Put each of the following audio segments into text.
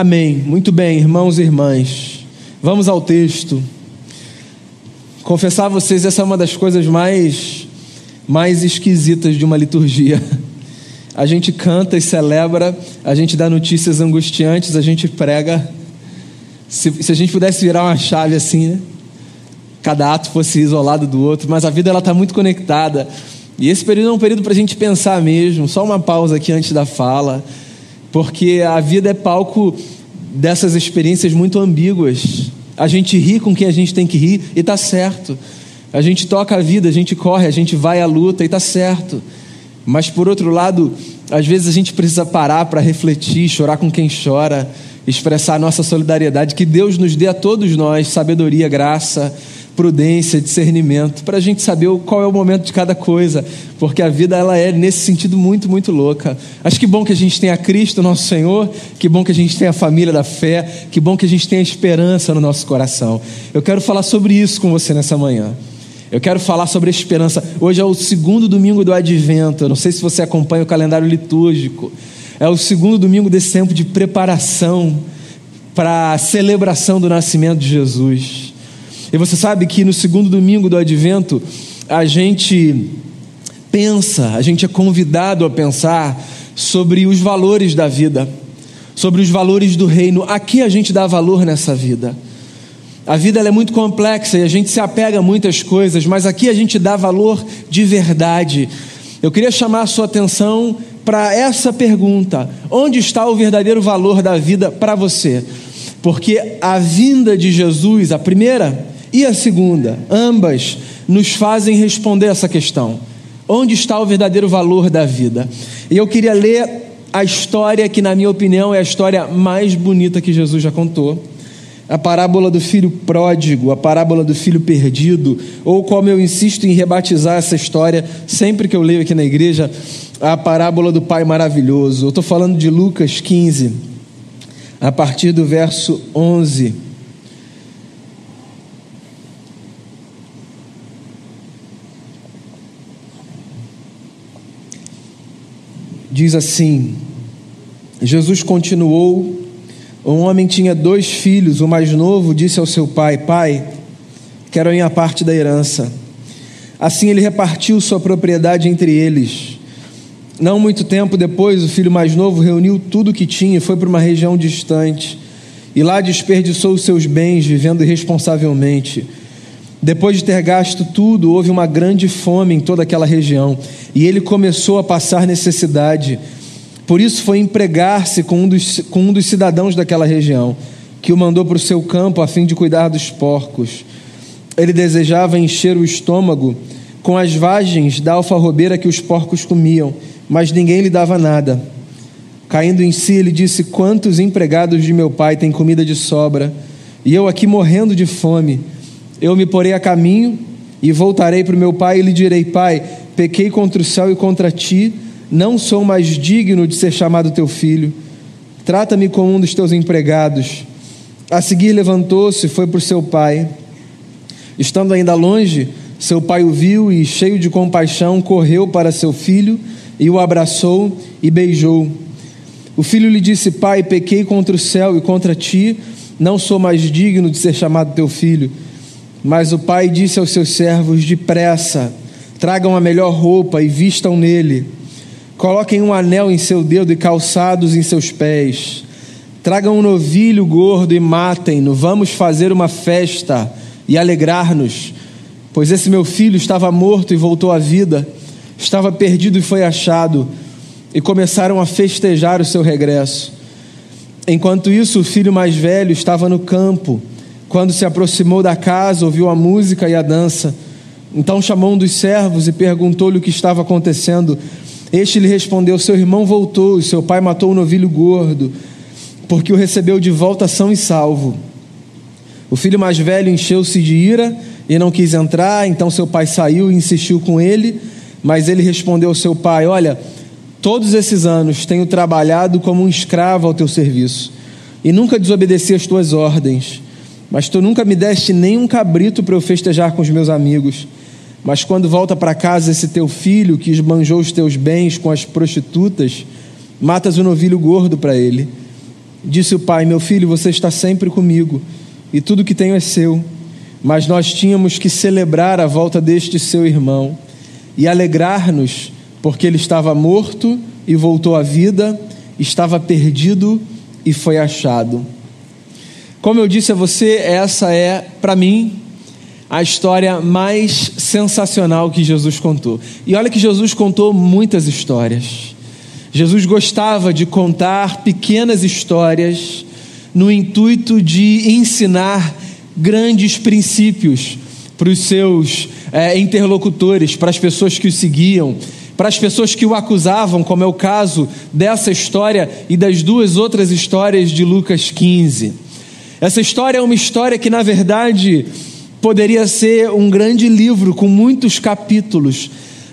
Amém. Muito bem, irmãos e irmãs. Vamos ao texto. Confessar a vocês, essa é uma das coisas mais, mais esquisitas de uma liturgia. A gente canta e celebra, a gente dá notícias angustiantes, a gente prega. Se, se a gente pudesse virar uma chave assim, né? Cada ato fosse isolado do outro, mas a vida ela está muito conectada. E esse período é um período para a gente pensar mesmo. Só uma pausa aqui antes da fala porque a vida é palco dessas experiências muito ambíguas. A gente ri com quem a gente tem que rir e está certo. A gente toca a vida, a gente corre, a gente vai à luta e está certo. Mas por outro lado, às vezes a gente precisa parar para refletir, chorar com quem chora, expressar a nossa solidariedade. Que Deus nos dê a todos nós sabedoria, graça prudência, discernimento, para a gente saber qual é o momento de cada coisa, porque a vida ela é nesse sentido muito, muito louca. Acho que bom que a gente tenha Cristo, nosso Senhor, que bom que a gente tenha a família da fé, que bom que a gente tenha esperança no nosso coração. Eu quero falar sobre isso com você nessa manhã. Eu quero falar sobre a esperança. Hoje é o segundo domingo do Advento. Eu não sei se você acompanha o calendário litúrgico. É o segundo domingo desse tempo de preparação para a celebração do nascimento de Jesus. E você sabe que no segundo domingo do advento, a gente pensa, a gente é convidado a pensar sobre os valores da vida, sobre os valores do reino. A que a gente dá valor nessa vida? A vida é muito complexa e a gente se apega a muitas coisas, mas aqui a gente dá valor de verdade. Eu queria chamar a sua atenção para essa pergunta: onde está o verdadeiro valor da vida para você? Porque a vinda de Jesus, a primeira, e a segunda, ambas nos fazem responder essa questão: onde está o verdadeiro valor da vida? E eu queria ler a história que, na minha opinião, é a história mais bonita que Jesus já contou. A parábola do filho pródigo, a parábola do filho perdido, ou como eu insisto em rebatizar essa história sempre que eu leio aqui na igreja, a parábola do pai maravilhoso. Eu estou falando de Lucas 15, a partir do verso 11. Diz assim: Jesus continuou. Um homem tinha dois filhos. O mais novo disse ao seu pai: Pai, quero a minha parte da herança. Assim ele repartiu sua propriedade entre eles. Não muito tempo depois, o filho mais novo reuniu tudo o que tinha e foi para uma região distante. E lá desperdiçou os seus bens, vivendo irresponsavelmente. Depois de ter gasto tudo, houve uma grande fome em toda aquela região, e ele começou a passar necessidade. Por isso foi empregar-se com, um dos, com um dos cidadãos daquela região, que o mandou para o seu campo a fim de cuidar dos porcos. Ele desejava encher o estômago com as vagens da alfarrobeira que os porcos comiam, mas ninguém lhe dava nada. Caindo em si, ele disse: Quantos empregados de meu pai têm comida de sobra, e eu aqui morrendo de fome? Eu me porei a caminho e voltarei para o meu pai e lhe direi: Pai, pequei contra o céu e contra ti, não sou mais digno de ser chamado teu filho. Trata-me como um dos teus empregados. A seguir levantou-se e foi para o seu pai. Estando ainda longe, seu pai o viu e, cheio de compaixão, correu para seu filho e o abraçou e beijou. O filho lhe disse: Pai, pequei contra o céu e contra ti, não sou mais digno de ser chamado teu filho. Mas o pai disse aos seus servos: Depressa, tragam a melhor roupa e vistam nele. Coloquem um anel em seu dedo e calçados em seus pés. Tragam um novilho gordo e matem-no. Vamos fazer uma festa e alegrar-nos. Pois esse meu filho estava morto e voltou à vida, estava perdido e foi achado. E começaram a festejar o seu regresso. Enquanto isso, o filho mais velho estava no campo quando se aproximou da casa, ouviu a música e a dança. Então chamou um dos servos e perguntou-lhe o que estava acontecendo. Este lhe respondeu: Seu irmão voltou e seu pai matou o um novilho gordo, porque o recebeu de volta são e salvo. O filho mais velho encheu-se de ira e não quis entrar, então seu pai saiu e insistiu com ele, mas ele respondeu ao seu pai: Olha, todos esses anos tenho trabalhado como um escravo ao teu serviço e nunca desobedeci às tuas ordens. Mas tu nunca me deste nem um cabrito para eu festejar com os meus amigos. Mas quando volta para casa esse teu filho que esbanjou os teus bens com as prostitutas, matas o um novilho gordo para ele. Disse o pai: Meu filho, você está sempre comigo, e tudo que tenho é seu. Mas nós tínhamos que celebrar a volta deste seu irmão e alegrar-nos, porque ele estava morto e voltou à vida, estava perdido e foi achado. Como eu disse a você, essa é, para mim, a história mais sensacional que Jesus contou. E olha que Jesus contou muitas histórias. Jesus gostava de contar pequenas histórias no intuito de ensinar grandes princípios para os seus é, interlocutores, para as pessoas que o seguiam, para as pessoas que o acusavam, como é o caso dessa história e das duas outras histórias de Lucas 15. Essa história é uma história que, na verdade, poderia ser um grande livro com muitos capítulos.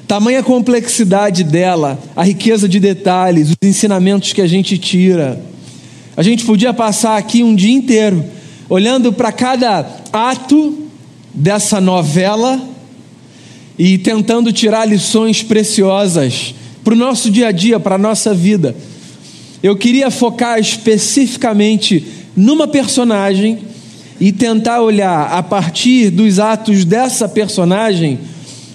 Tamanha complexidade dela, a riqueza de detalhes, os ensinamentos que a gente tira. A gente podia passar aqui um dia inteiro olhando para cada ato dessa novela e tentando tirar lições preciosas para o nosso dia a dia, para a nossa vida. Eu queria focar especificamente numa personagem e tentar olhar a partir dos atos dessa personagem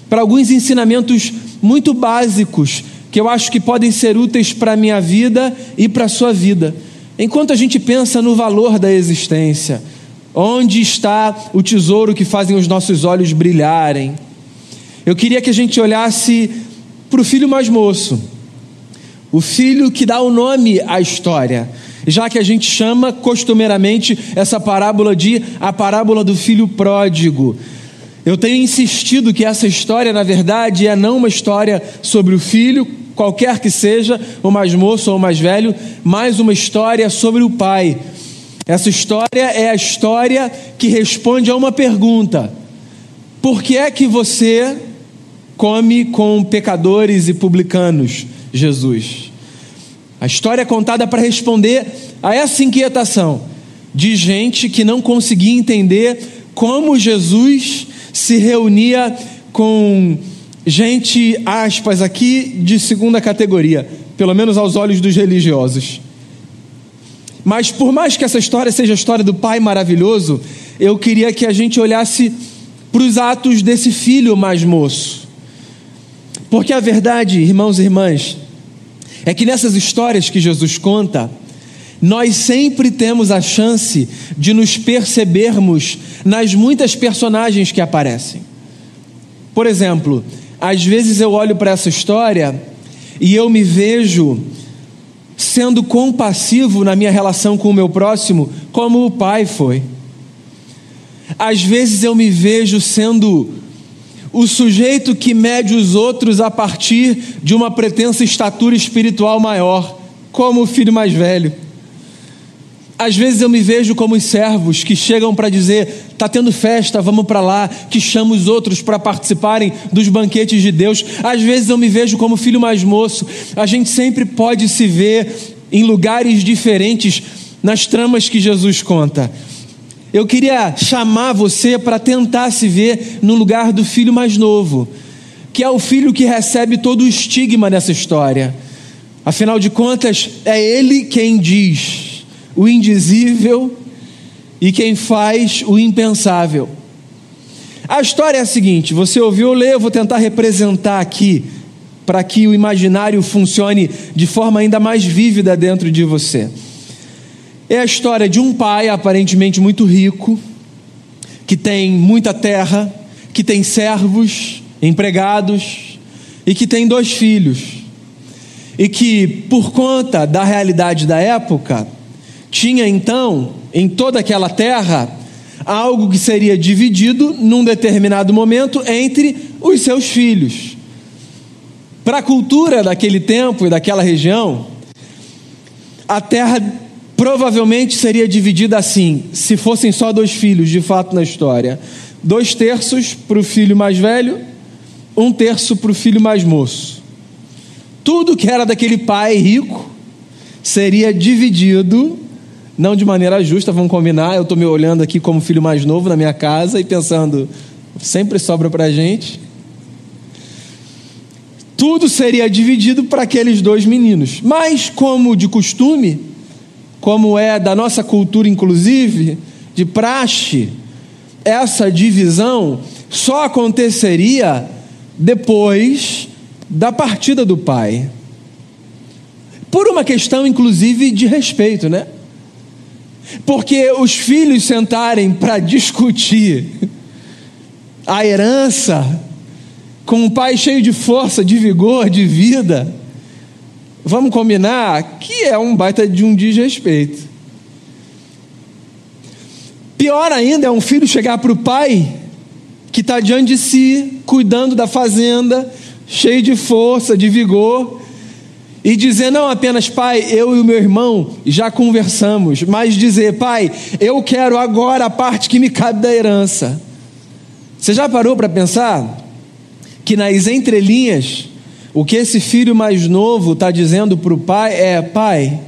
para alguns ensinamentos muito básicos que eu acho que podem ser úteis para a minha vida e para a sua vida. Enquanto a gente pensa no valor da existência, onde está o tesouro que fazem os nossos olhos brilharem, eu queria que a gente olhasse para o filho mais moço, o filho que dá o nome à história, já que a gente chama costumeiramente essa parábola de a parábola do filho pródigo. Eu tenho insistido que essa história, na verdade, é não uma história sobre o filho, qualquer que seja, o mais moço ou o mais velho, mas uma história sobre o pai. Essa história é a história que responde a uma pergunta: por que é que você come com pecadores e publicanos, Jesus? A história é contada para responder a essa inquietação de gente que não conseguia entender como Jesus se reunia com gente, aspas, aqui de segunda categoria, pelo menos aos olhos dos religiosos. Mas por mais que essa história seja a história do Pai maravilhoso, eu queria que a gente olhasse para os atos desse filho mais moço. Porque a verdade, irmãos e irmãs, é que nessas histórias que Jesus conta, nós sempre temos a chance de nos percebermos nas muitas personagens que aparecem. Por exemplo, às vezes eu olho para essa história e eu me vejo sendo compassivo na minha relação com o meu próximo, como o pai foi. Às vezes eu me vejo sendo o sujeito que mede os outros a partir de uma pretensa estatura espiritual maior, como o filho mais velho. Às vezes eu me vejo como os servos que chegam para dizer: está tendo festa, vamos para lá, que chama os outros para participarem dos banquetes de Deus. Às vezes eu me vejo como filho mais moço. A gente sempre pode se ver em lugares diferentes nas tramas que Jesus conta. Eu queria chamar você para tentar se ver no lugar do filho mais novo, que é o filho que recebe todo o estigma dessa história. Afinal de contas, é ele quem diz o indizível e quem faz o impensável. A história é a seguinte: você ouviu ler, eu vou tentar representar aqui, para que o imaginário funcione de forma ainda mais vívida dentro de você. É a história de um pai aparentemente muito rico, que tem muita terra, que tem servos, empregados e que tem dois filhos. E que, por conta da realidade da época, tinha então em toda aquela terra algo que seria dividido num determinado momento entre os seus filhos. Para a cultura daquele tempo e daquela região, a terra provavelmente seria dividida assim, se fossem só dois filhos, de fato, na história: dois terços para o filho mais velho, um terço para o filho mais moço. Tudo que era daquele pai rico seria dividido, não de maneira justa, vamos combinar. Eu estou me olhando aqui como filho mais novo na minha casa e pensando, sempre sobra para a gente. Tudo seria dividido para aqueles dois meninos, mas, como de costume, como é da nossa cultura, inclusive, de praxe, essa divisão só aconteceria depois da partida do pai. Por uma questão, inclusive, de respeito, né? Porque os filhos sentarem para discutir a herança com um pai cheio de força, de vigor, de vida, vamos combinar que é um baita de um desrespeito. Pior ainda é um filho chegar para o pai que está diante de si, cuidando da fazenda, cheio de força, de vigor, e dizer não apenas, pai, eu e o meu irmão já conversamos, mas dizer, pai, eu quero agora a parte que me cabe da herança. Você já parou para pensar que nas entrelinhas, o que esse filho mais novo está dizendo para o pai é: pai,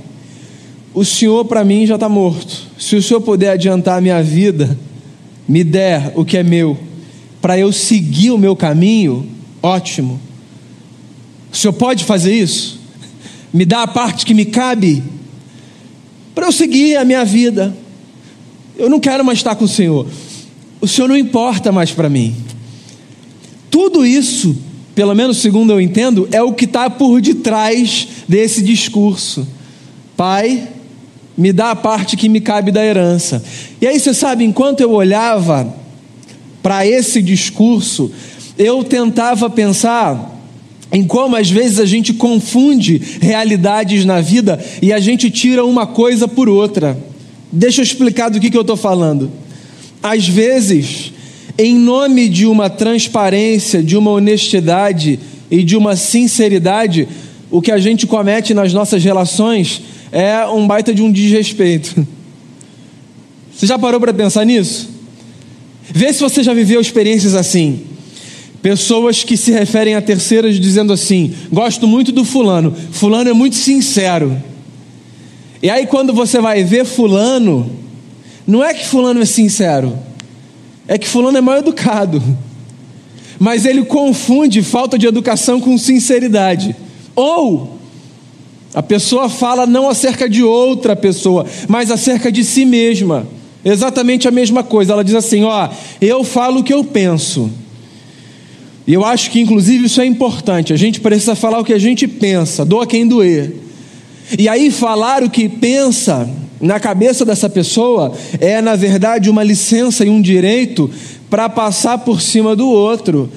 o senhor para mim já está morto. Se o senhor puder adiantar a minha vida, me der o que é meu, para eu seguir o meu caminho, ótimo. O senhor pode fazer isso? Me dá a parte que me cabe, para eu seguir a minha vida. Eu não quero mais estar com o senhor. O senhor não importa mais para mim. Tudo isso, pelo menos segundo eu entendo, é o que está por detrás desse discurso. Pai, me dá a parte que me cabe da herança. E aí você sabe, enquanto eu olhava para esse discurso, eu tentava pensar em como às vezes a gente confunde realidades na vida e a gente tira uma coisa por outra. Deixa eu explicar do que, que eu estou falando. Às vezes, em nome de uma transparência, de uma honestidade e de uma sinceridade, o que a gente comete nas nossas relações é um baita de um desrespeito. Você já parou para pensar nisso? Vê se você já viveu experiências assim. Pessoas que se referem a terceiras dizendo assim: gosto muito do fulano, fulano é muito sincero. E aí, quando você vai ver fulano, não é que fulano é sincero, é que fulano é mal educado. Mas ele confunde falta de educação com sinceridade. Ou a pessoa fala não acerca de outra pessoa, mas acerca de si mesma. Exatamente a mesma coisa. Ela diz assim: Ó, eu falo o que eu penso. E eu acho que, inclusive, isso é importante. A gente precisa falar o que a gente pensa, doa quem doer. E aí, falar o que pensa na cabeça dessa pessoa é, na verdade, uma licença e um direito para passar por cima do outro,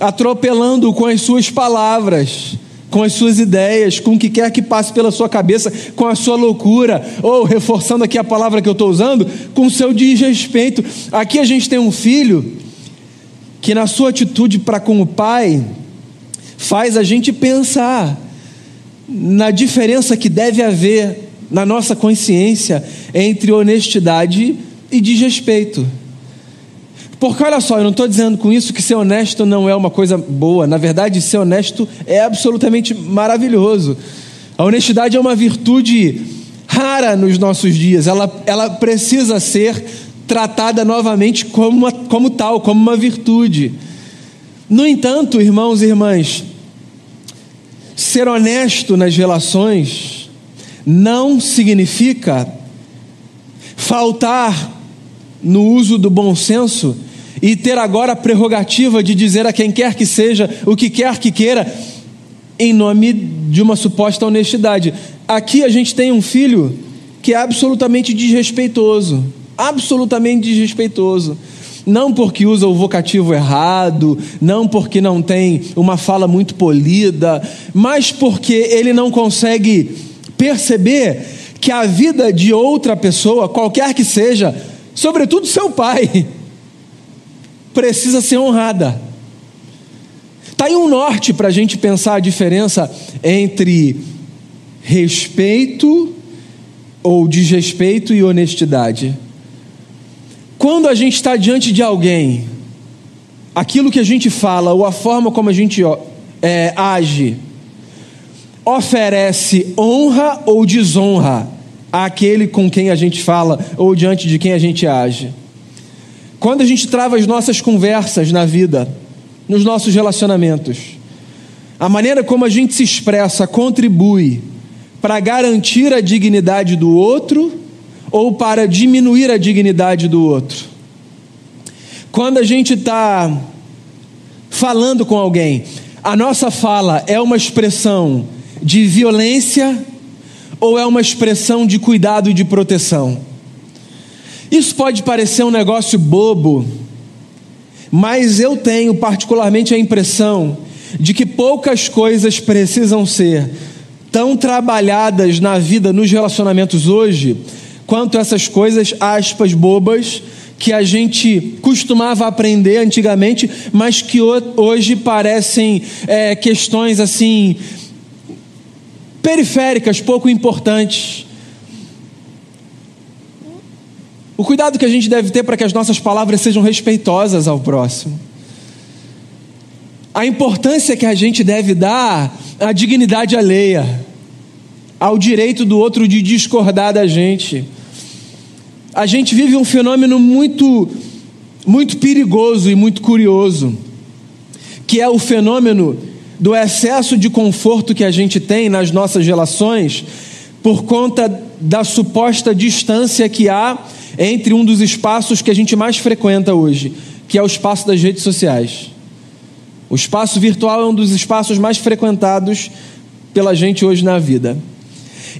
atropelando com as suas palavras, com as suas ideias, com o que quer que passe pela sua cabeça, com a sua loucura, ou reforçando aqui a palavra que eu estou usando, com o seu desrespeito. Aqui a gente tem um filho que, na sua atitude para com o pai, faz a gente pensar na diferença que deve haver na nossa consciência entre honestidade e desrespeito. Porque olha só, eu não estou dizendo com isso que ser honesto não é uma coisa boa. Na verdade, ser honesto é absolutamente maravilhoso. A honestidade é uma virtude rara nos nossos dias. Ela, ela precisa ser tratada novamente como, uma, como tal, como uma virtude. No entanto, irmãos e irmãs, ser honesto nas relações não significa faltar no uso do bom senso e ter agora a prerrogativa de dizer a quem quer que seja o que quer que queira em nome de uma suposta honestidade. Aqui a gente tem um filho que é absolutamente desrespeitoso, absolutamente desrespeitoso. Não porque usa o vocativo errado, não porque não tem uma fala muito polida, mas porque ele não consegue perceber que a vida de outra pessoa, qualquer que seja, sobretudo seu pai, precisa ser honrada. Está aí um norte para a gente pensar a diferença entre respeito ou desrespeito e honestidade. Quando a gente está diante de alguém, aquilo que a gente fala ou a forma como a gente é, age, oferece honra ou desonra àquele com quem a gente fala ou diante de quem a gente age. Quando a gente trava as nossas conversas na vida, nos nossos relacionamentos, a maneira como a gente se expressa contribui para garantir a dignidade do outro ou para diminuir a dignidade do outro? Quando a gente está falando com alguém, a nossa fala é uma expressão de violência ou é uma expressão de cuidado e de proteção? Isso pode parecer um negócio bobo, mas eu tenho particularmente a impressão de que poucas coisas precisam ser tão trabalhadas na vida, nos relacionamentos hoje, quanto essas coisas, aspas, bobas, que a gente costumava aprender antigamente, mas que hoje parecem é, questões assim periféricas, pouco importantes. O cuidado que a gente deve ter para que as nossas palavras sejam respeitosas ao próximo. A importância que a gente deve dar à dignidade alheia, ao direito do outro de discordar da gente. A gente vive um fenômeno muito muito perigoso e muito curioso, que é o fenômeno do excesso de conforto que a gente tem nas nossas relações por conta da suposta distância que há entre um dos espaços que a gente mais frequenta hoje, que é o espaço das redes sociais. O espaço virtual é um dos espaços mais frequentados pela gente hoje na vida.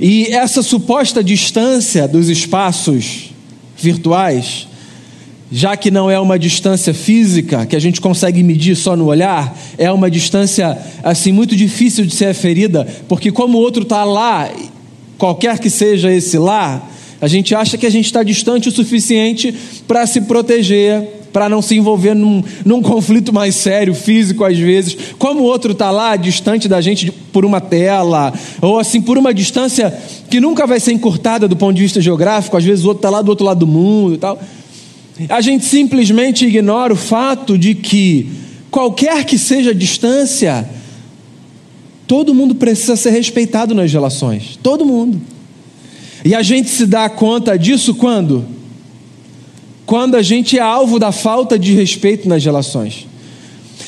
E essa suposta distância dos espaços virtuais já que não é uma distância física que a gente consegue medir só no olhar, é uma distância assim muito difícil de ser aferida, porque como o outro está lá, qualquer que seja esse lá, a gente acha que a gente está distante o suficiente para se proteger, para não se envolver num, num, conflito mais sério, físico às vezes. Como o outro está lá, distante da gente por uma tela, ou assim, por uma distância que nunca vai ser encurtada do ponto de vista geográfico, às vezes o outro está lá do outro lado do mundo e tal. A gente simplesmente ignora o fato de que, qualquer que seja a distância, todo mundo precisa ser respeitado nas relações. Todo mundo. E a gente se dá conta disso quando? Quando a gente é alvo da falta de respeito nas relações.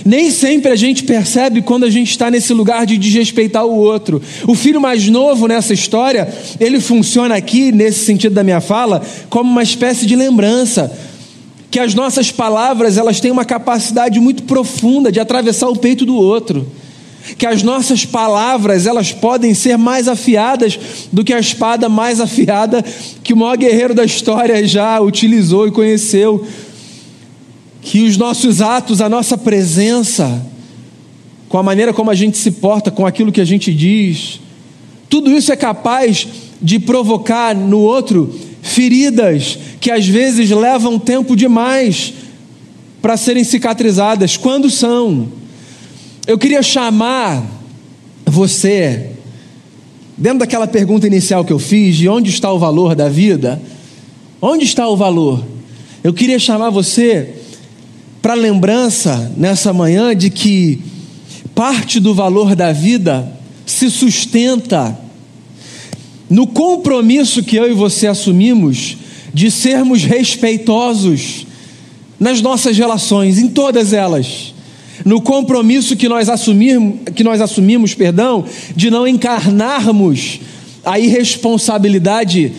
Nem sempre a gente percebe quando a gente está nesse lugar de desrespeitar o outro. O filho mais novo nessa história, ele funciona aqui, nesse sentido da minha fala, como uma espécie de lembrança que as nossas palavras elas têm uma capacidade muito profunda de atravessar o peito do outro, que as nossas palavras elas podem ser mais afiadas do que a espada mais afiada que o maior guerreiro da história já utilizou e conheceu, que os nossos atos, a nossa presença, com a maneira como a gente se porta, com aquilo que a gente diz, tudo isso é capaz de provocar no outro feridas que às vezes levam tempo demais para serem cicatrizadas. Quando são? Eu queria chamar você, dentro daquela pergunta inicial que eu fiz, de onde está o valor da vida? Onde está o valor? Eu queria chamar você para lembrança nessa manhã de que parte do valor da vida se sustenta no compromisso que eu e você assumimos de sermos respeitosos nas nossas relações, em todas elas. No compromisso que nós assumimos, que nós assumimos, perdão, de não encarnarmos a irresponsabilidade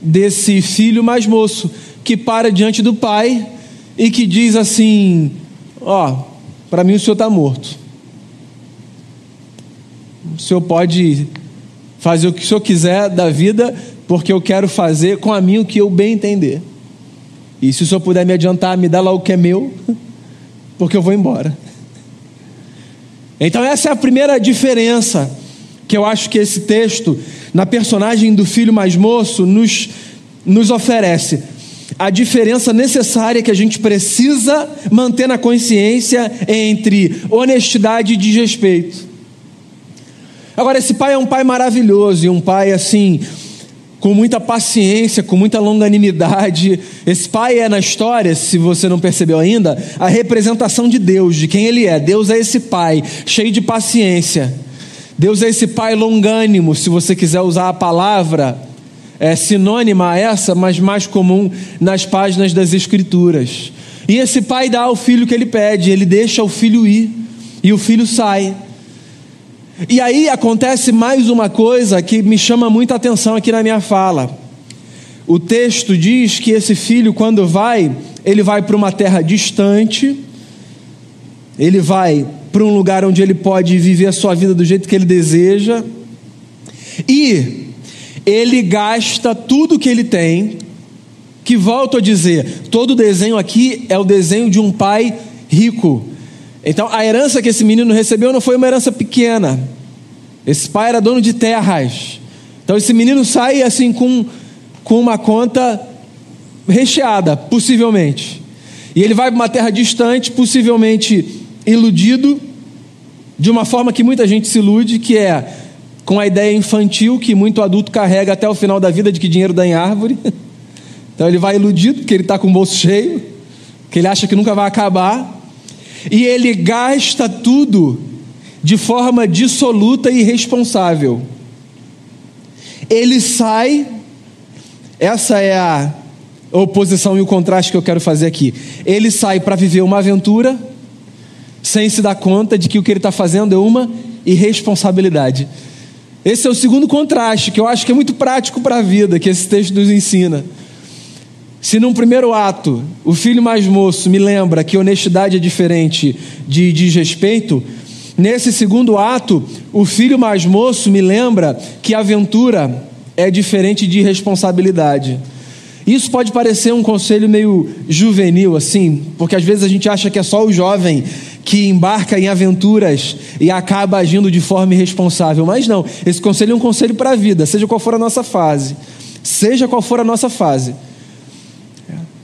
desse filho mais moço que para diante do pai e que diz assim: Ó, oh, para mim o senhor está morto. O senhor pode fazer o que o senhor quiser da vida, porque eu quero fazer com a mim o que eu bem entender. E se o senhor puder me adiantar, me dá lá o que é meu, porque eu vou embora. Então, essa é a primeira diferença que eu acho que esse texto, na personagem do filho mais moço, nos, nos oferece. A diferença necessária que a gente precisa manter na consciência entre honestidade e desrespeito. Agora, esse pai é um pai maravilhoso e um pai assim, com muita paciência, com muita longanimidade. Esse pai é na história, se você não percebeu ainda, a representação de Deus, de quem ele é. Deus é esse pai, cheio de paciência. Deus é esse pai longânimo, se você quiser usar a palavra é sinônima a essa, mas mais comum nas páginas das Escrituras. E esse pai dá ao filho o que ele pede, ele deixa o filho ir, e o filho sai. E aí acontece mais uma coisa que me chama muita atenção aqui na minha fala. O texto diz que esse filho, quando vai, ele vai para uma terra distante, ele vai para um lugar onde ele pode viver a sua vida do jeito que ele deseja, e ele gasta tudo que ele tem, que volto a dizer, todo desenho aqui é o desenho de um pai rico. Então a herança que esse menino recebeu não foi uma herança pequena. Esse pai era dono de terras. Então esse menino sai assim com, com uma conta recheada, possivelmente. E ele vai para uma terra distante, possivelmente iludido, de uma forma que muita gente se ilude, que é com a ideia infantil que muito adulto carrega até o final da vida de que dinheiro dá em árvore. Então ele vai iludido, porque ele está com o bolso cheio, que ele acha que nunca vai acabar, e ele gasta tudo de forma dissoluta e irresponsável. Ele sai, essa é a oposição e o contraste que eu quero fazer aqui. Ele sai para viver uma aventura, sem se dar conta de que o que ele está fazendo é uma irresponsabilidade. Esse é o segundo contraste, que eu acho que é muito prático para a vida, que esse texto nos ensina. Se num primeiro ato o filho mais moço me lembra que honestidade é diferente de desrespeito, nesse segundo ato o filho mais moço me lembra que aventura é diferente de responsabilidade. Isso pode parecer um conselho meio juvenil, assim, porque às vezes a gente acha que é só o jovem que embarca em aventuras e acaba agindo de forma irresponsável. Mas não, esse conselho é um conselho para a vida, seja qual for a nossa fase. Seja qual for a nossa fase.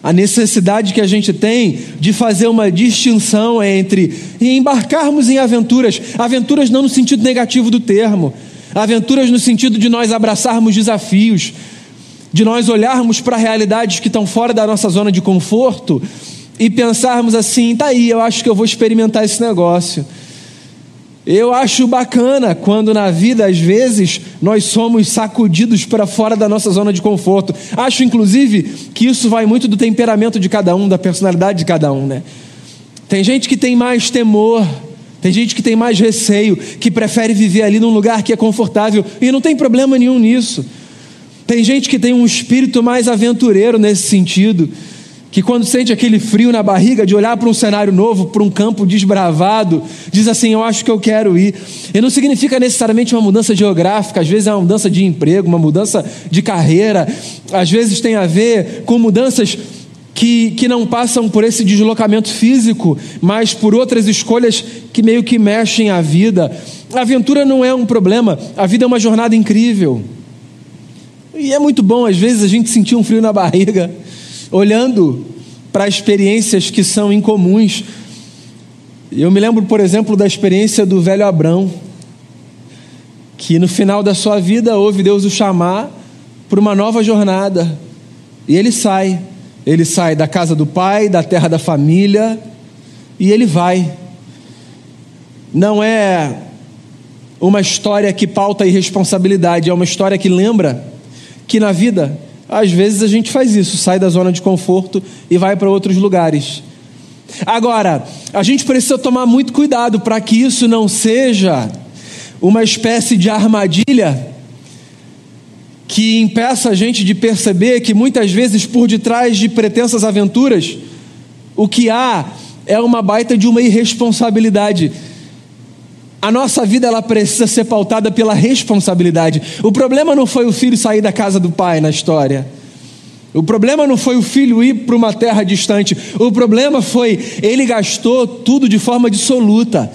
A necessidade que a gente tem de fazer uma distinção entre embarcarmos em aventuras, aventuras não no sentido negativo do termo, aventuras no sentido de nós abraçarmos desafios, de nós olharmos para realidades que estão fora da nossa zona de conforto e pensarmos assim: tá aí, eu acho que eu vou experimentar esse negócio. Eu acho bacana quando na vida, às vezes, nós somos sacudidos para fora da nossa zona de conforto. Acho, inclusive, que isso vai muito do temperamento de cada um, da personalidade de cada um, né? Tem gente que tem mais temor, tem gente que tem mais receio, que prefere viver ali num lugar que é confortável, e não tem problema nenhum nisso. Tem gente que tem um espírito mais aventureiro nesse sentido, que quando sente aquele frio na barriga de olhar para um cenário novo, para um campo desbravado, diz assim: Eu acho que eu quero ir. E não significa necessariamente uma mudança geográfica, às vezes é uma mudança de emprego, uma mudança de carreira, às vezes tem a ver com mudanças que, que não passam por esse deslocamento físico, mas por outras escolhas que meio que mexem a vida. A aventura não é um problema, a vida é uma jornada incrível. E é muito bom, às vezes, a gente sentir um frio na barriga, olhando para experiências que são incomuns. Eu me lembro, por exemplo, da experiência do velho Abrão, que no final da sua vida ouve Deus o chamar para uma nova jornada. E ele sai. Ele sai da casa do pai, da terra da família, e ele vai. Não é uma história que pauta irresponsabilidade, é uma história que lembra que na vida, às vezes a gente faz isso, sai da zona de conforto e vai para outros lugares. Agora, a gente precisa tomar muito cuidado para que isso não seja uma espécie de armadilha que impeça a gente de perceber que muitas vezes por detrás de pretensas aventuras, o que há é uma baita de uma irresponsabilidade a nossa vida ela precisa ser pautada pela responsabilidade. O problema não foi o filho sair da casa do pai na história. O problema não foi o filho ir para uma terra distante. O problema foi ele gastou tudo de forma dissoluta.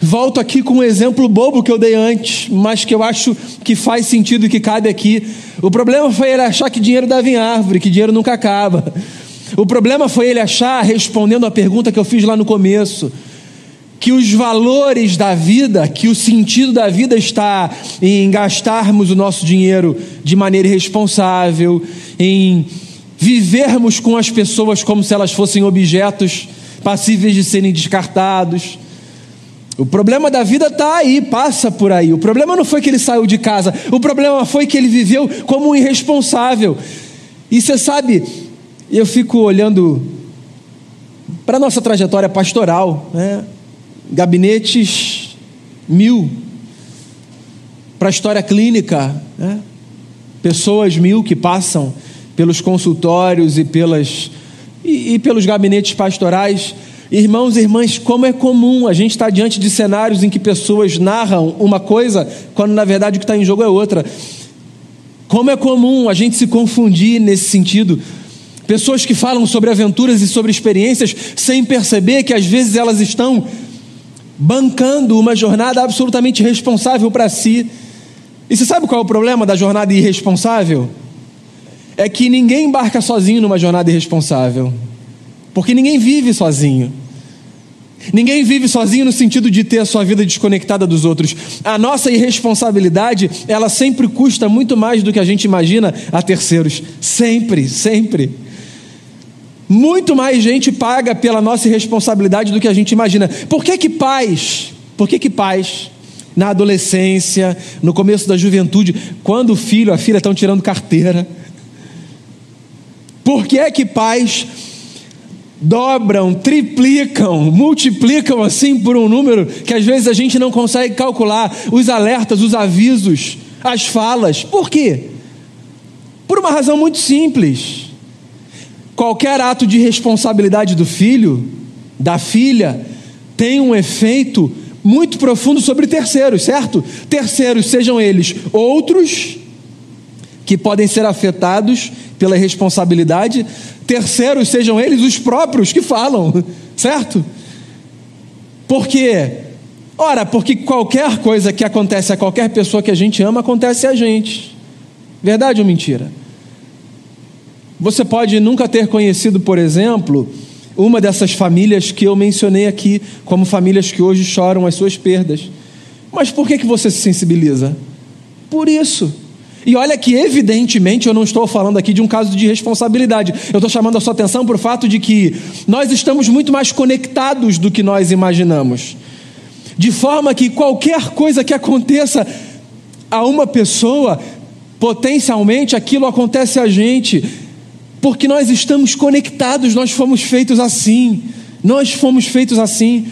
Volto aqui com um exemplo bobo que eu dei antes, mas que eu acho que faz sentido e que cabe aqui. O problema foi ele achar que dinheiro dava em árvore, que dinheiro nunca acaba. O problema foi ele achar, respondendo a pergunta que eu fiz lá no começo, que os valores da vida, que o sentido da vida está em gastarmos o nosso dinheiro de maneira irresponsável, em vivermos com as pessoas como se elas fossem objetos passíveis de serem descartados. O problema da vida está aí, passa por aí. O problema não foi que ele saiu de casa, o problema foi que ele viveu como um irresponsável. E você sabe, eu fico olhando para a nossa trajetória pastoral, né? Gabinetes mil. para a história clínica, né? pessoas mil que passam pelos consultórios e, pelas, e, e pelos gabinetes pastorais. Irmãos e irmãs, como é comum a gente estar diante de cenários em que pessoas narram uma coisa, quando na verdade o que está em jogo é outra. Como é comum a gente se confundir nesse sentido. Pessoas que falam sobre aventuras e sobre experiências sem perceber que às vezes elas estão bancando uma jornada absolutamente responsável para si. E você sabe qual é o problema da jornada irresponsável? É que ninguém embarca sozinho numa jornada irresponsável. Porque ninguém vive sozinho. Ninguém vive sozinho no sentido de ter a sua vida desconectada dos outros. A nossa irresponsabilidade, ela sempre custa muito mais do que a gente imagina a terceiros. Sempre, sempre. Muito mais gente paga pela nossa irresponsabilidade do que a gente imagina. Por que que pais, por que que pais, na adolescência, no começo da juventude, quando o filho, a filha estão tirando carteira, por que é que pais dobram, triplicam, multiplicam assim por um número que às vezes a gente não consegue calcular os alertas, os avisos, as falas. Por quê? Por uma razão muito simples. Qualquer ato de responsabilidade do filho, da filha, tem um efeito muito profundo sobre terceiros, certo? Terceiros, sejam eles outros que podem ser afetados pela responsabilidade, terceiros sejam eles os próprios que falam, certo? Por quê? Ora, porque qualquer coisa que acontece a qualquer pessoa que a gente ama acontece a gente. Verdade ou mentira? Você pode nunca ter conhecido, por exemplo, uma dessas famílias que eu mencionei aqui, como famílias que hoje choram as suas perdas. Mas por que, que você se sensibiliza? Por isso. E olha que, evidentemente, eu não estou falando aqui de um caso de responsabilidade. Eu estou chamando a sua atenção para o fato de que nós estamos muito mais conectados do que nós imaginamos. De forma que qualquer coisa que aconteça a uma pessoa, potencialmente aquilo acontece a gente, porque nós estamos conectados, nós fomos feitos assim. Nós fomos feitos assim.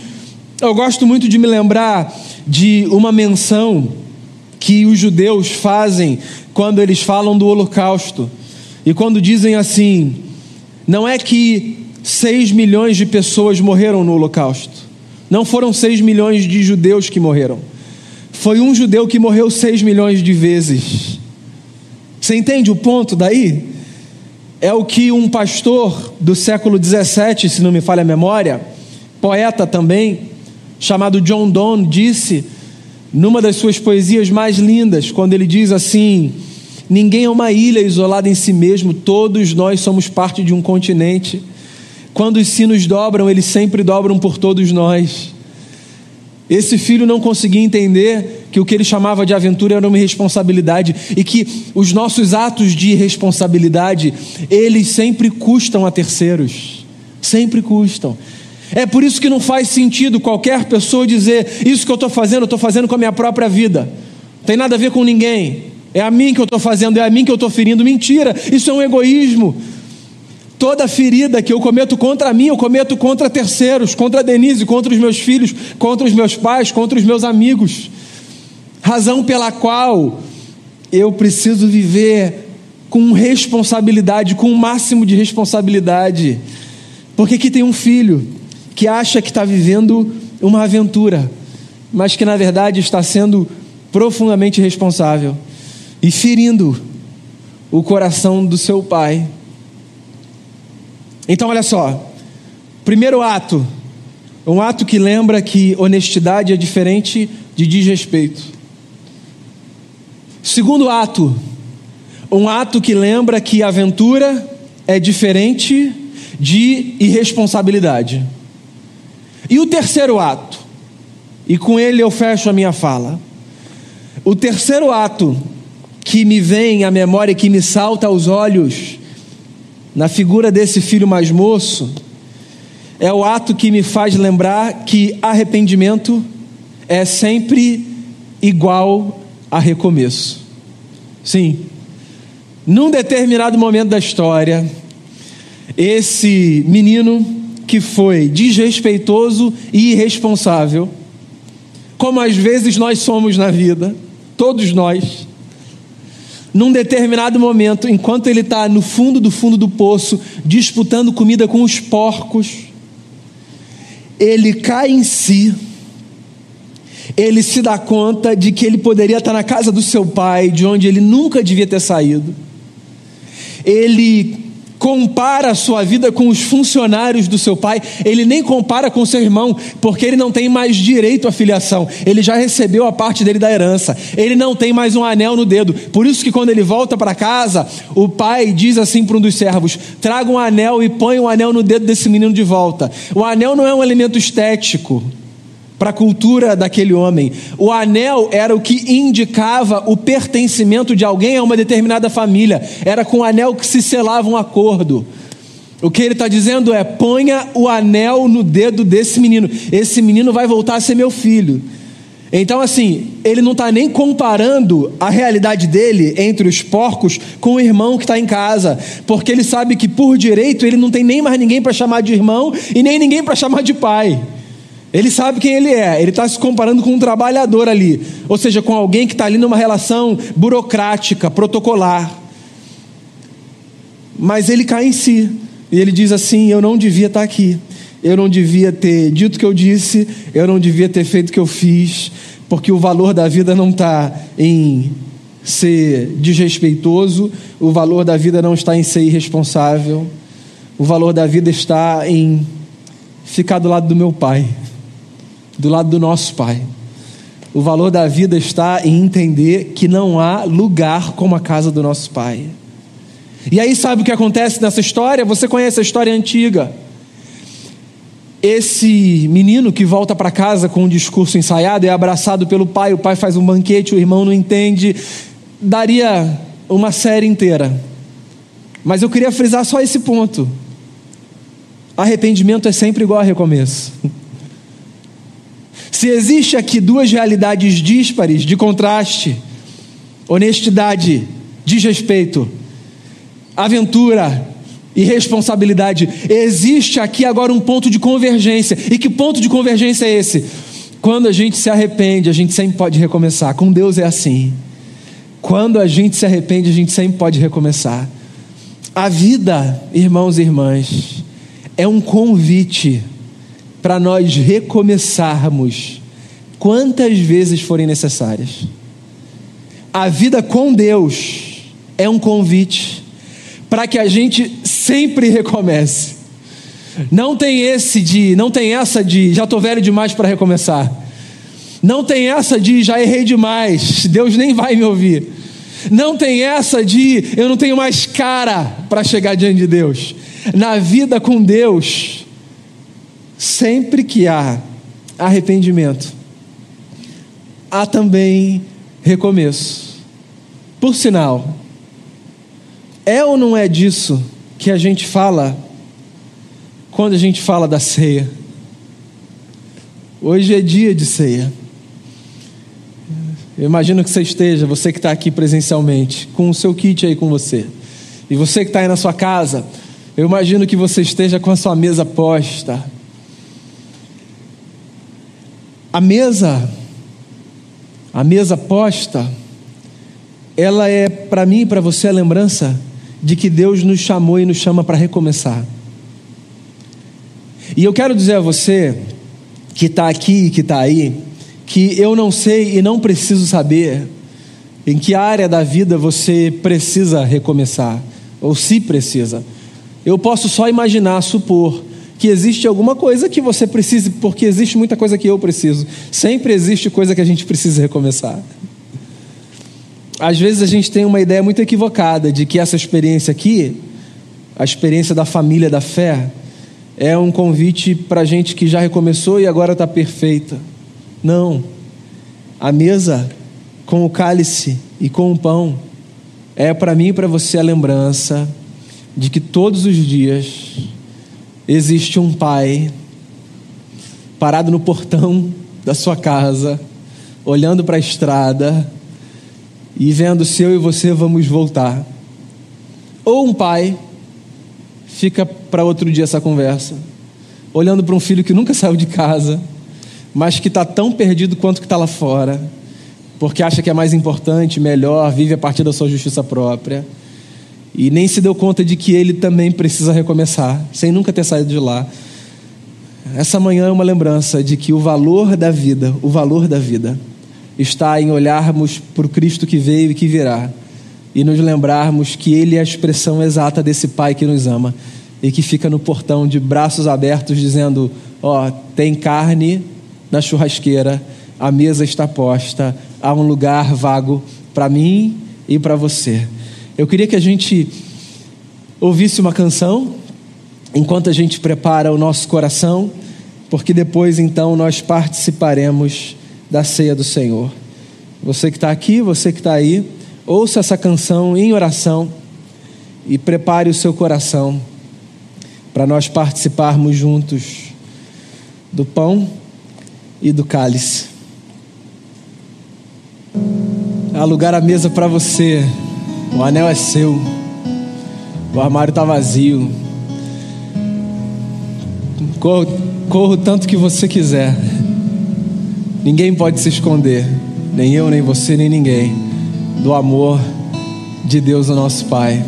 Eu gosto muito de me lembrar de uma menção que os judeus fazem quando eles falam do Holocausto. E quando dizem assim: não é que seis milhões de pessoas morreram no Holocausto. Não foram seis milhões de judeus que morreram. Foi um judeu que morreu seis milhões de vezes. Você entende o ponto daí? É o que um pastor do século 17, se não me falha a memória, poeta também, chamado John Donne, disse numa das suas poesias mais lindas, quando ele diz assim: Ninguém é uma ilha isolada em si mesmo, todos nós somos parte de um continente. Quando os sinos dobram, eles sempre dobram por todos nós. Esse filho não conseguia entender que o que ele chamava de aventura era uma responsabilidade e que os nossos atos de responsabilidade, eles sempre custam a terceiros. Sempre custam. É por isso que não faz sentido qualquer pessoa dizer: Isso que eu estou fazendo, eu estou fazendo com a minha própria vida. Não tem nada a ver com ninguém. É a mim que eu estou fazendo, é a mim que eu estou ferindo. Mentira, isso é um egoísmo. Toda ferida que eu cometo contra mim, eu cometo contra terceiros, contra a Denise, contra os meus filhos, contra os meus pais, contra os meus amigos. Razão pela qual eu preciso viver com responsabilidade, com o máximo de responsabilidade. Porque aqui tem um filho que acha que está vivendo uma aventura, mas que na verdade está sendo profundamente responsável e ferindo o coração do seu pai. Então, olha só, primeiro ato, um ato que lembra que honestidade é diferente de desrespeito. Segundo ato, um ato que lembra que aventura é diferente de irresponsabilidade. E o terceiro ato, e com ele eu fecho a minha fala. O terceiro ato que me vem à memória, que me salta aos olhos, na figura desse filho mais moço, é o ato que me faz lembrar que arrependimento é sempre igual a recomeço. Sim, num determinado momento da história, esse menino que foi desrespeitoso e irresponsável, como às vezes nós somos na vida, todos nós. Num determinado momento, enquanto ele está no fundo do fundo do poço, disputando comida com os porcos, ele cai em si, ele se dá conta de que ele poderia estar na casa do seu pai, de onde ele nunca devia ter saído. Ele compara a sua vida com os funcionários do seu pai, ele nem compara com seu irmão, porque ele não tem mais direito à filiação, ele já recebeu a parte dele da herança, ele não tem mais um anel no dedo. Por isso que quando ele volta para casa, o pai diz assim para um dos servos: traga um anel e põe um anel no dedo desse menino de volta. O anel não é um elemento estético para a cultura daquele homem. O anel era o que indicava o pertencimento de alguém a uma determinada família. Era com o anel que se selava um acordo. O que ele está dizendo é: ponha o anel no dedo desse menino. Esse menino vai voltar a ser meu filho. Então, assim, ele não está nem comparando a realidade dele entre os porcos com o irmão que está em casa, porque ele sabe que por direito ele não tem nem mais ninguém para chamar de irmão e nem ninguém para chamar de pai. Ele sabe quem ele é, ele está se comparando com um trabalhador ali, ou seja, com alguém que está ali numa relação burocrática, protocolar. Mas ele cai em si, e ele diz assim: Eu não devia estar tá aqui, eu não devia ter dito o que eu disse, eu não devia ter feito o que eu fiz, porque o valor da vida não está em ser desrespeitoso, o valor da vida não está em ser irresponsável, o valor da vida está em ficar do lado do meu pai do lado do nosso Pai. O valor da vida está em entender que não há lugar como a casa do nosso Pai. E aí, sabe o que acontece nessa história? Você conhece a história antiga. Esse menino que volta para casa com um discurso ensaiado é abraçado pelo pai, o pai faz um banquete, o irmão não entende. Daria uma série inteira. Mas eu queria frisar só esse ponto. Arrependimento é sempre igual a recomeço. Se existe aqui duas realidades díspares, de contraste, honestidade, desrespeito, aventura e responsabilidade, existe aqui agora um ponto de convergência. E que ponto de convergência é esse? Quando a gente se arrepende, a gente sempre pode recomeçar. Com Deus é assim. Quando a gente se arrepende, a gente sempre pode recomeçar. A vida, irmãos e irmãs, é um convite para nós recomeçarmos quantas vezes forem necessárias. A vida com Deus é um convite para que a gente sempre recomece. Não tem esse de, não tem essa de já estou velho demais para recomeçar. Não tem essa de já errei demais, Deus nem vai me ouvir. Não tem essa de eu não tenho mais cara para chegar diante de Deus. Na vida com Deus, Sempre que há arrependimento, há também recomeço. Por sinal, é ou não é disso que a gente fala quando a gente fala da ceia? Hoje é dia de ceia. Eu imagino que você esteja, você que está aqui presencialmente, com o seu kit aí com você. E você que está aí na sua casa, eu imagino que você esteja com a sua mesa posta a mesa, a mesa posta, ela é para mim e para você a lembrança de que Deus nos chamou e nos chama para recomeçar. E eu quero dizer a você que está aqui e que está aí, que eu não sei e não preciso saber em que área da vida você precisa recomeçar, ou se precisa. Eu posso só imaginar, supor que existe alguma coisa que você precise, porque existe muita coisa que eu preciso. Sempre existe coisa que a gente precisa recomeçar. Às vezes a gente tem uma ideia muito equivocada de que essa experiência aqui, a experiência da família da fé, é um convite para gente que já recomeçou e agora está perfeita. Não. A mesa com o cálice e com o pão é para mim e para você a lembrança de que todos os dias existe um pai parado no portão da sua casa, olhando para a estrada e vendo se eu e você vamos voltar. Ou um pai fica para outro dia essa conversa, olhando para um filho que nunca saiu de casa, mas que está tão perdido quanto que está lá fora, porque acha que é mais importante, melhor, vive a partir da sua justiça própria. E nem se deu conta de que ele também precisa recomeçar, sem nunca ter saído de lá. Essa manhã é uma lembrança de que o valor da vida, o valor da vida, está em olharmos para o Cristo que veio e que virá e nos lembrarmos que Ele é a expressão exata desse Pai que nos ama e que fica no portão de braços abertos dizendo: Ó, oh, tem carne na churrasqueira, a mesa está posta, há um lugar vago para mim e para você. Eu queria que a gente ouvisse uma canção enquanto a gente prepara o nosso coração, porque depois então nós participaremos da ceia do Senhor. Você que está aqui, você que está aí, ouça essa canção em oração e prepare o seu coração para nós participarmos juntos do pão e do cálice. Há lugar à mesa para você. O anel é seu. O armário está vazio. Corra, corra o tanto que você quiser. Ninguém pode se esconder. Nem eu, nem você, nem ninguém. Do amor de Deus, o nosso Pai.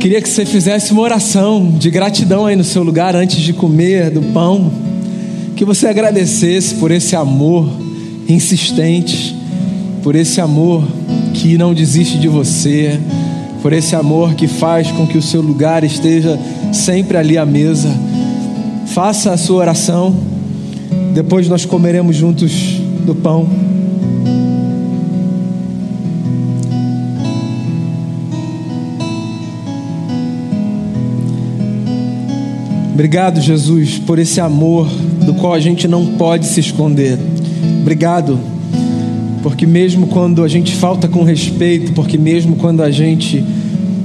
Queria que você fizesse uma oração de gratidão aí no seu lugar antes de comer do pão. Que você agradecesse por esse amor insistente, por esse amor que não desiste de você, por esse amor que faz com que o seu lugar esteja sempre ali à mesa. Faça a sua oração, depois nós comeremos juntos do pão. Obrigado, Jesus, por esse amor do qual a gente não pode se esconder. Obrigado porque mesmo quando a gente falta com respeito, porque mesmo quando a gente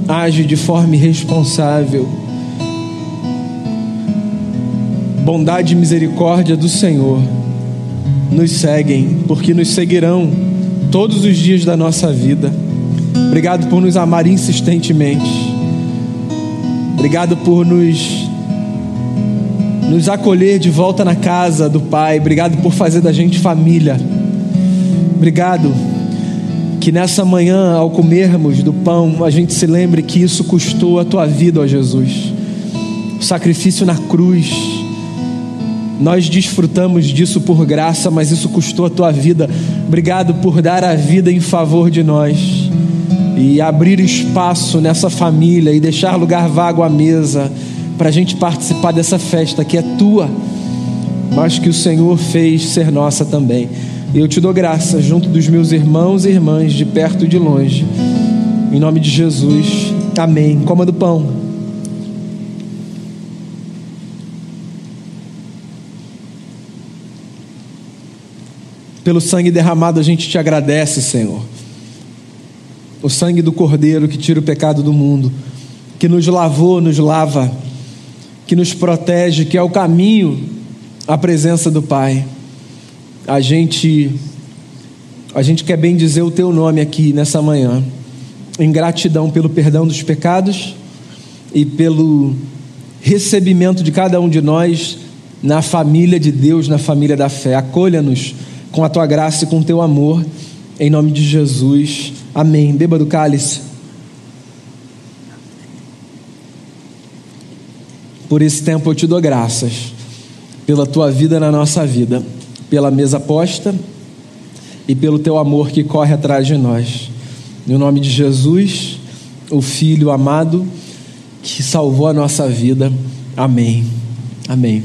age de forma irresponsável, bondade e misericórdia do Senhor nos seguem, porque nos seguirão todos os dias da nossa vida. Obrigado por nos amar insistentemente. Obrigado por nos nos acolher de volta na casa do Pai. Obrigado por fazer da gente família. Obrigado. Que nessa manhã, ao comermos do pão, a gente se lembre que isso custou a tua vida, ó Jesus. O sacrifício na cruz. Nós desfrutamos disso por graça, mas isso custou a tua vida. Obrigado por dar a vida em favor de nós e abrir espaço nessa família e deixar lugar vago à mesa para a gente participar dessa festa que é tua, mas que o Senhor fez ser nossa também. E eu te dou graça junto dos meus irmãos e irmãs, de perto e de longe. Em nome de Jesus. Amém. Coma do pão. Pelo sangue derramado, a gente te agradece, Senhor. O sangue do Cordeiro que tira o pecado do mundo, que nos lavou, nos lava, que nos protege, que é o caminho à presença do Pai a gente a gente quer bem dizer o teu nome aqui nessa manhã, em gratidão pelo perdão dos pecados e pelo recebimento de cada um de nós na família de Deus, na família da fé. Acolha-nos com a tua graça e com o teu amor, em nome de Jesus. Amém. Beba do cálice. Por esse tempo eu te dou graças, pela tua vida na nossa vida pela mesa posta e pelo teu amor que corre atrás de nós. No nome de Jesus, o Filho amado que salvou a nossa vida. Amém. Amém.